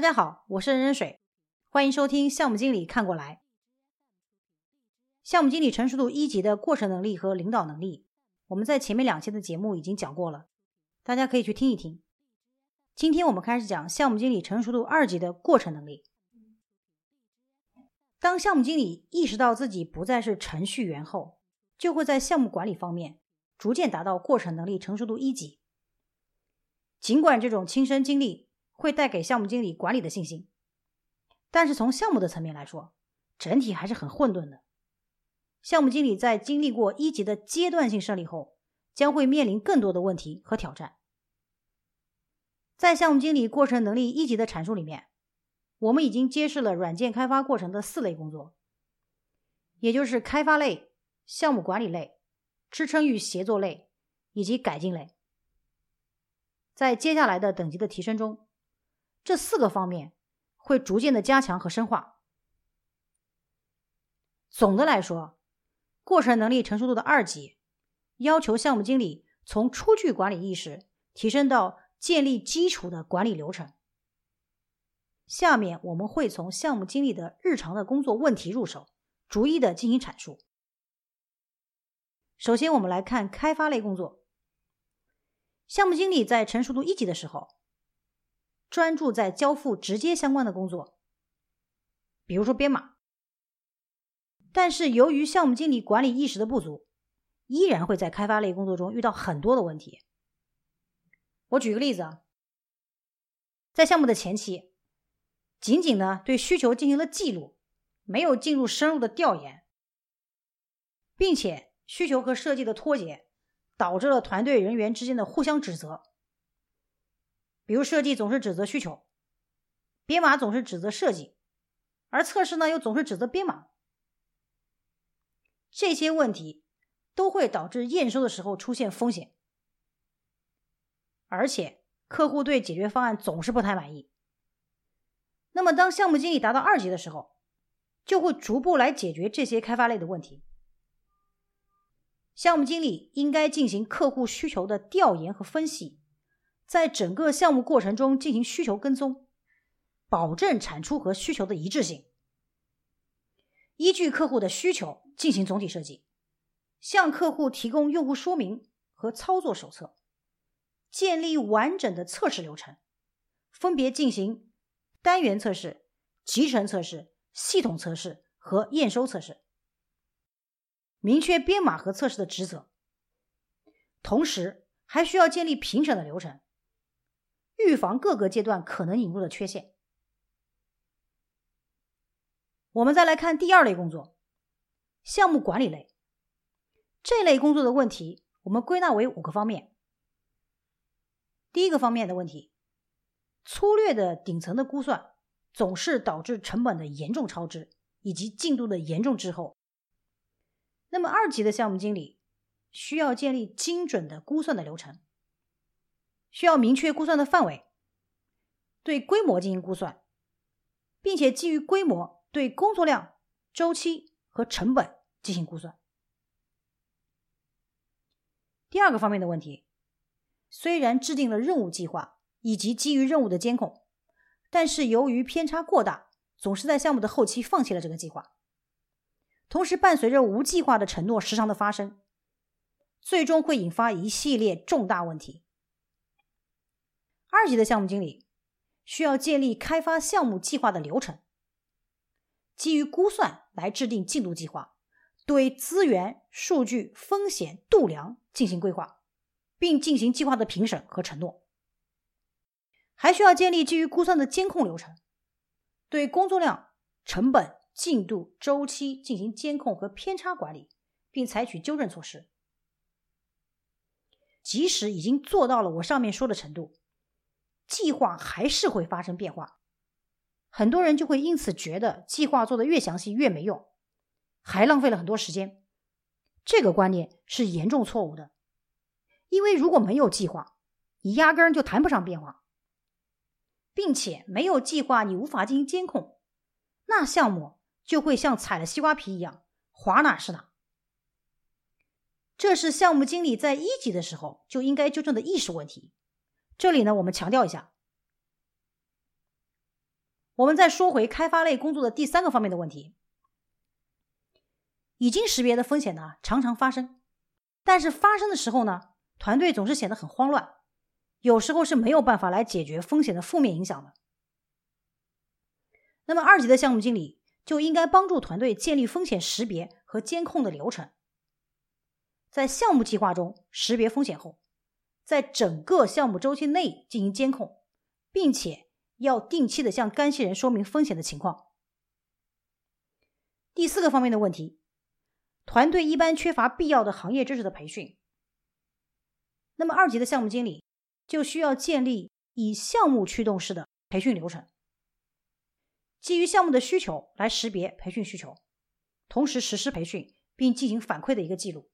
大家好，我是任任水，欢迎收听项目经理看过来。项目经理成熟度一级的过程能力和领导能力，我们在前面两期的节目已经讲过了，大家可以去听一听。今天我们开始讲项目经理成熟度二级的过程能力。当项目经理意识到自己不再是程序员后，就会在项目管理方面逐渐达到过程能力成熟度一级。尽管这种亲身经历，会带给项目经理管理的信心，但是从项目的层面来说，整体还是很混沌的。项目经理在经历过一级的阶段性胜利后，将会面临更多的问题和挑战。在项目经理过程能力一级的阐述里面，我们已经揭示了软件开发过程的四类工作，也就是开发类、项目管理类、支撑与协作类以及改进类。在接下来的等级的提升中，这四个方面会逐渐的加强和深化。总的来说，过程能力成熟度的二级要求项目经理从出具管理意识提升到建立基础的管理流程。下面我们会从项目经理的日常的工作问题入手，逐一的进行阐述。首先，我们来看开发类工作。项目经理在成熟度一级的时候。专注在交付直接相关的工作，比如说编码。但是由于项目经理管理意识的不足，依然会在开发类工作中遇到很多的问题。我举个例子啊，在项目的前期，仅仅呢对需求进行了记录，没有进入深入的调研，并且需求和设计的脱节，导致了团队人员之间的互相指责。比如设计总是指责需求，编码总是指责设计，而测试呢又总是指责编码。这些问题都会导致验收的时候出现风险，而且客户对解决方案总是不太满意。那么，当项目经理达到二级的时候，就会逐步来解决这些开发类的问题。项目经理应该进行客户需求的调研和分析。在整个项目过程中进行需求跟踪，保证产出和需求的一致性。依据客户的需求进行总体设计，向客户提供用户说明和操作手册，建立完整的测试流程，分别进行单元测试、集成测试、系统测试和验收测试，明确编码和测试的职责。同时，还需要建立评审的流程。预防各个阶段可能引入的缺陷。我们再来看第二类工作，项目管理类。这类工作的问题，我们归纳为五个方面。第一个方面的问题，粗略的顶层的估算总是导致成本的严重超支以及进度的严重滞后。那么二级的项目经理需要建立精准的估算的流程。需要明确估算的范围，对规模进行估算，并且基于规模对工作量、周期和成本进行估算。第二个方面的问题，虽然制定了任务计划以及基于任务的监控，但是由于偏差过大，总是在项目的后期放弃了这个计划，同时伴随着无计划的承诺时常的发生，最终会引发一系列重大问题。二级的项目经理需要建立开发项目计划的流程，基于估算来制定进度计划，对资源、数据、风险度量进行规划，并进行计划的评审和承诺。还需要建立基于估算的监控流程，对工作量、成本、进度、周期进行监控和偏差管理，并采取纠正措施。即使已经做到了我上面说的程度。计划还是会发生变化，很多人就会因此觉得计划做的越详细越没用，还浪费了很多时间。这个观念是严重错误的，因为如果没有计划，你压根儿就谈不上变化，并且没有计划你无法进行监控，那项目就会像踩了西瓜皮一样滑哪是哪。这是项目经理在一级的时候就应该纠正的意识问题。这里呢，我们强调一下，我们再说回开发类工作的第三个方面的问题：已经识别的风险呢，常常发生，但是发生的时候呢，团队总是显得很慌乱，有时候是没有办法来解决风险的负面影响的。那么，二级的项目经理就应该帮助团队建立风险识别和监控的流程，在项目计划中识别风险后，在整个项目周期内进行监控，并且要定期的向干系人说明风险的情况。第四个方面的问题，团队一般缺乏必要的行业知识的培训，那么二级的项目经理就需要建立以项目驱动式的培训流程。基于项目的需求来识别培训需求，同时实施培训并进行反馈的一个记录。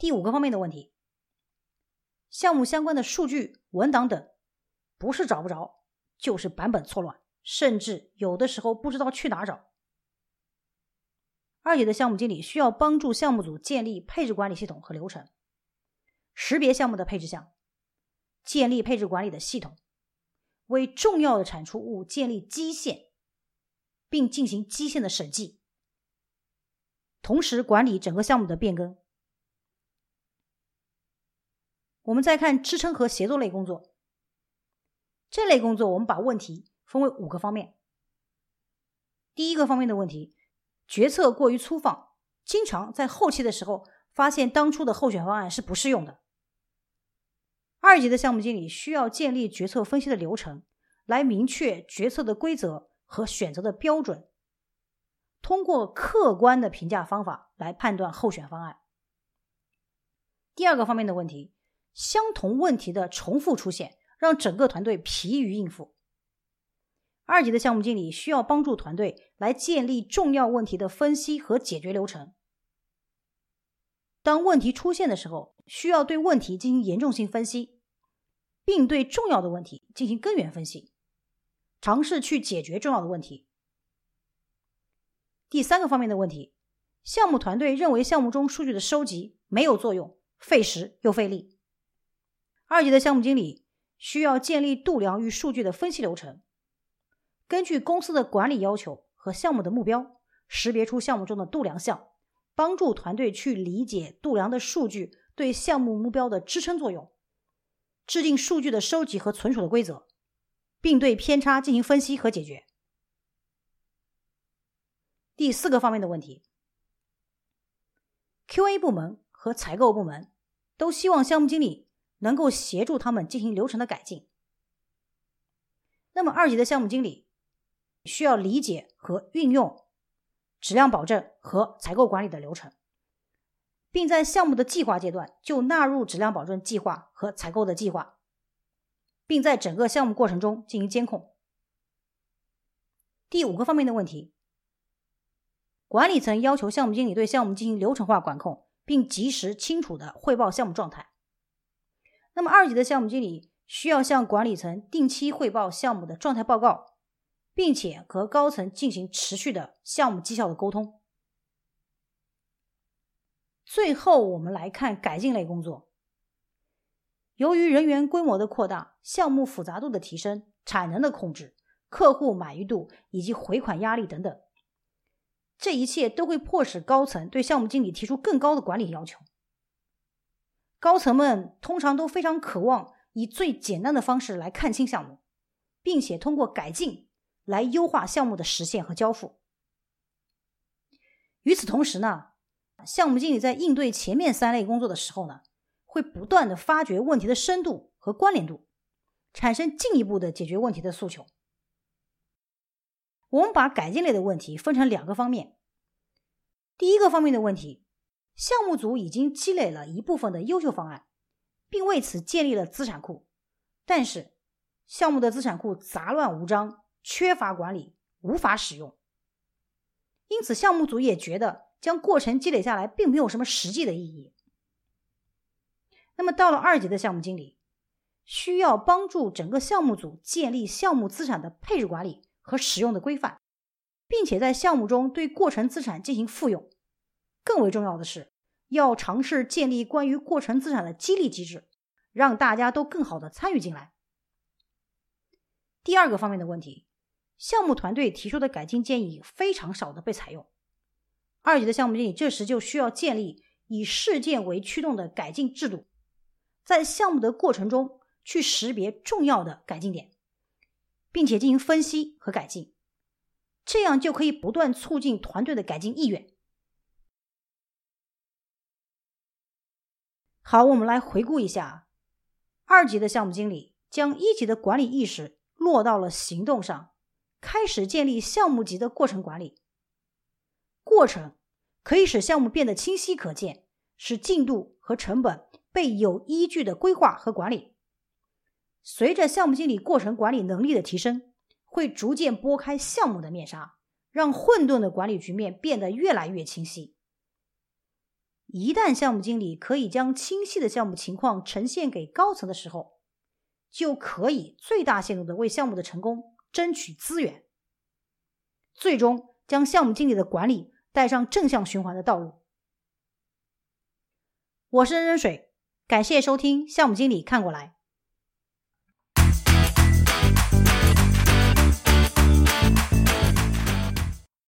第五个方面的问题，项目相关的数据、文档等，不是找不着，就是版本错乱，甚至有的时候不知道去哪找。二级的项目经理需要帮助项目组建立配置管理系统和流程，识别项目的配置项，建立配置管理的系统。为重要的产出物建立基线，并进行基线的审计，同时管理整个项目的变更。我们再看支撑和协作类工作，这类工作我们把问题分为五个方面。第一个方面的问题，决策过于粗放，经常在后期的时候发现当初的候选方案是不适用的。二级的项目经理需要建立决策分析的流程，来明确决策的规则和选择的标准，通过客观的评价方法来判断候选方案。第二个方面的问题，相同问题的重复出现，让整个团队疲于应付。二级的项目经理需要帮助团队来建立重要问题的分析和解决流程。当问题出现的时候，需要对问题进行严重性分析，并对重要的问题进行根源分析，尝试去解决重要的问题。第三个方面的问题，项目团队认为项目中数据的收集没有作用，费时又费力。二级的项目经理需要建立度量与数据的分析流程，根据公司的管理要求和项目的目标，识别出项目中的度量项。帮助团队去理解度量的数据对项目目标的支撑作用，制定数据的收集和存储的规则，并对偏差进行分析和解决。第四个方面的问题，QA 部门和采购部门都希望项目经理能够协助他们进行流程的改进。那么，二级的项目经理需要理解和运用。质量保证和采购管理的流程，并在项目的计划阶段就纳入质量保证计划和采购的计划，并在整个项目过程中进行监控。第五个方面的问题，管理层要求项目经理对项目进行流程化管控，并及时清楚的汇报项目状态。那么，二级的项目经理需要向管理层定期汇报项目的状态报告。并且和高层进行持续的项目绩效的沟通。最后，我们来看改进类工作。由于人员规模的扩大、项目复杂度的提升、产能的控制、客户满意度以及回款压力等等，这一切都会迫使高层对项目经理提出更高的管理要求。高层们通常都非常渴望以最简单的方式来看清项目，并且通过改进。来优化项目的实现和交付。与此同时呢，项目经理在应对前面三类工作的时候呢，会不断的发掘问题的深度和关联度，产生进一步的解决问题的诉求。我们把改进类的问题分成两个方面。第一个方面的问题，项目组已经积累了一部分的优秀方案，并为此建立了资产库，但是项目的资产库杂乱无章。缺乏管理，无法使用，因此项目组也觉得将过程积累下来并没有什么实际的意义。那么到了二级的项目经理，需要帮助整个项目组建立项目资产的配置管理和使用的规范，并且在项目中对过程资产进行复用。更为重要的是，要尝试建立关于过程资产的激励机制，让大家都更好的参与进来。第二个方面的问题，项目团队提出的改进建议非常少的被采用。二级的项目经理这时就需要建立以事件为驱动的改进制度，在项目的过程中去识别重要的改进点，并且进行分析和改进，这样就可以不断促进团队的改进意愿。好，我们来回顾一下，二级的项目经理将一级的管理意识落到了行动上，开始建立项目级的过程管理。过程可以使项目变得清晰可见，使进度和成本被有依据的规划和管理。随着项目经理过程管理能力的提升，会逐渐拨开项目的面纱，让混沌的管理局面变得越来越清晰。一旦项目经理可以将清晰的项目情况呈现给高层的时候，就可以最大限度的为项目的成功争取资源，最终将项目经理的管理带上正向循环的道路。我是任任水，感谢收听项目经理看过来。